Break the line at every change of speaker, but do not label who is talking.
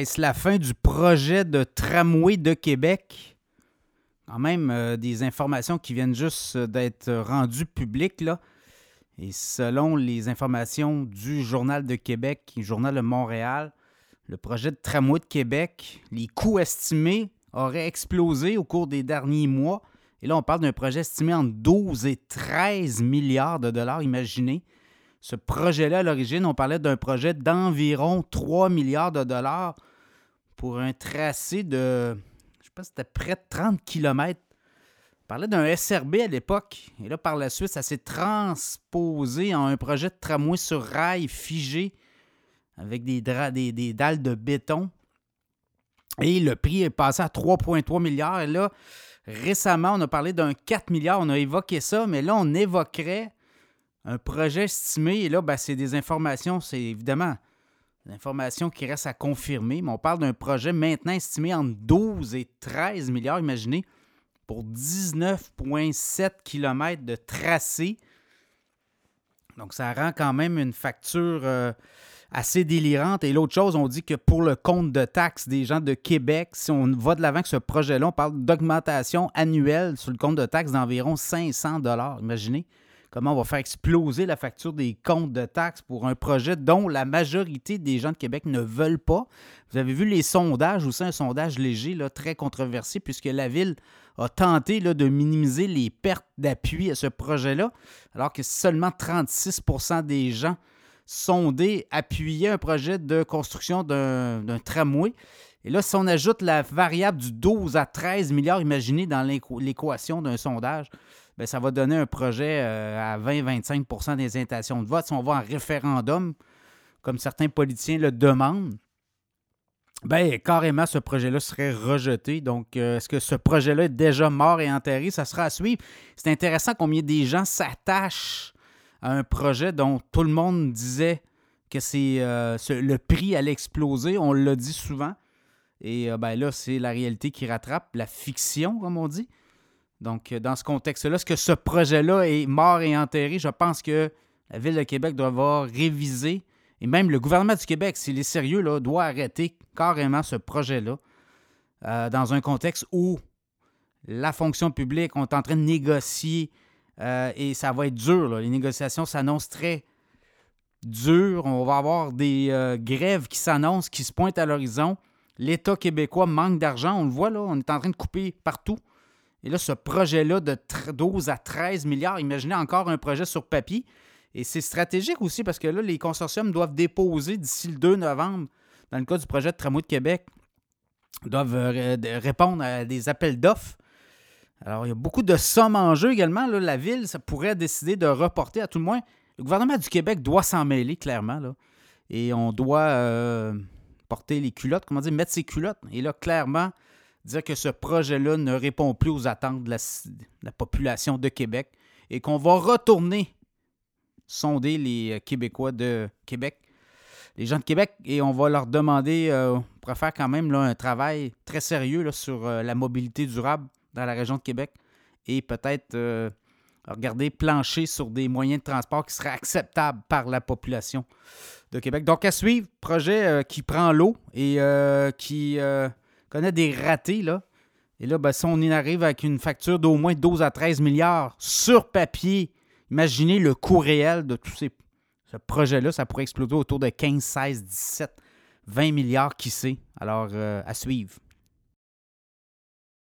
Est-ce la fin du projet de tramway de Québec? Quand même euh, des informations qui viennent juste d'être rendues publiques, là. Et selon les informations du Journal de Québec Journal de Montréal, le projet de tramway de Québec, les coûts estimés auraient explosé au cours des derniers mois. Et là, on parle d'un projet estimé entre 12 et 13 milliards de dollars, imaginez. Ce projet-là, à l'origine, on parlait d'un projet d'environ 3 milliards de dollars pour un tracé de, je pas, c'était près de 30 km. On parlait d'un SRB à l'époque. Et là, par la suite, ça s'est transposé en un projet de tramway sur rail figé avec des, des, dalles de béton. Et le prix est passé à 3,3 milliards. Et là, récemment, on a parlé d'un 4 milliards. On a évoqué ça, mais là, on évoquerait un projet estimé. Et là, ben, c'est des informations, c'est évidemment des informations qui restent à confirmer. Mais on parle d'un projet maintenant estimé entre 12 et 13 milliards, imaginez, pour 19,7 km de tracé. Donc, ça rend quand même une facture. Euh, assez délirante. Et l'autre chose, on dit que pour le compte de taxes des gens de Québec, si on va de l'avant avec ce projet-là, on parle d'augmentation annuelle sur le compte de taxes d'environ 500 dollars. Imaginez comment on va faire exploser la facture des comptes de taxes pour un projet dont la majorité des gens de Québec ne veulent pas? Vous avez vu les sondages, aussi un sondage léger, là, très controversé, puisque la ville a tenté de minimiser les pertes d'appui à ce projet-là, alors que seulement 36% des gens sonder, appuyer un projet de construction d'un tramway. Et là, si on ajoute la variable du 12 à 13 milliards, imaginez dans l'équation d'un sondage, bien, ça va donner un projet euh, à 20-25% des intentions de vote. Si on va en référendum, comme certains politiciens le demandent, bien, carrément, ce projet-là serait rejeté. Donc, euh, est-ce que ce projet-là est déjà mort et enterré? Ça sera à suivre. C'est intéressant combien des gens s'attachent un projet dont tout le monde disait que c'est euh, le prix allait exploser. On l'a dit souvent. Et ben là, c'est la réalité qui rattrape, la fiction, comme on dit. Donc, euh, dans ce contexte-là, est-ce que ce projet-là est mort et enterré? Je pense que la Ville de Québec doit avoir révisé, et même le gouvernement du Québec, s'il est sérieux, là, doit arrêter carrément ce projet-là, dans un contexte où la fonction publique, on est en train de négocier euh, et ça va être dur. Les négociations s'annoncent très dures. On va avoir des euh, grèves qui s'annoncent, qui se pointent à l'horizon. L'État québécois manque d'argent. On le voit, là. On est en train de couper partout. Et là, ce projet-là de 12 à 13 milliards, imaginez encore un projet sur papier. Et c'est stratégique aussi parce que là, les consortiums doivent déposer d'ici le 2 novembre, dans le cas du projet de tramway de Québec, doivent euh, répondre à des appels d'offres alors, il y a beaucoup de sommes en jeu également. La ville, ça pourrait décider de reporter, à tout le moins. Le gouvernement du Québec doit s'en mêler, clairement. Là. Et on doit euh, porter les culottes, comment dire, mettre ses culottes. Et là, clairement, dire que ce projet-là ne répond plus aux attentes de la, population de Québec et qu'on va retourner sonder les euh, Québécois de Québec, les gens de Québec, et on va leur demander, euh, on pourrait faire quand même là, un travail très sérieux là, sur la mobilité durable dans la région de Québec et peut-être euh, regarder plancher sur des moyens de transport qui seraient acceptables par la population de Québec. Donc, à suivre, projet euh, qui prend l'eau et euh, qui connaît des ratés. Là. Et là, ben, si on y arrive avec une facture d'au moins 12 à 13 milliards sur papier, imaginez le coût réel de tout ces, ce projet-là. Ça pourrait exploser autour de 15, 16, 17, 20 milliards, qui sait? Alors, à suivre.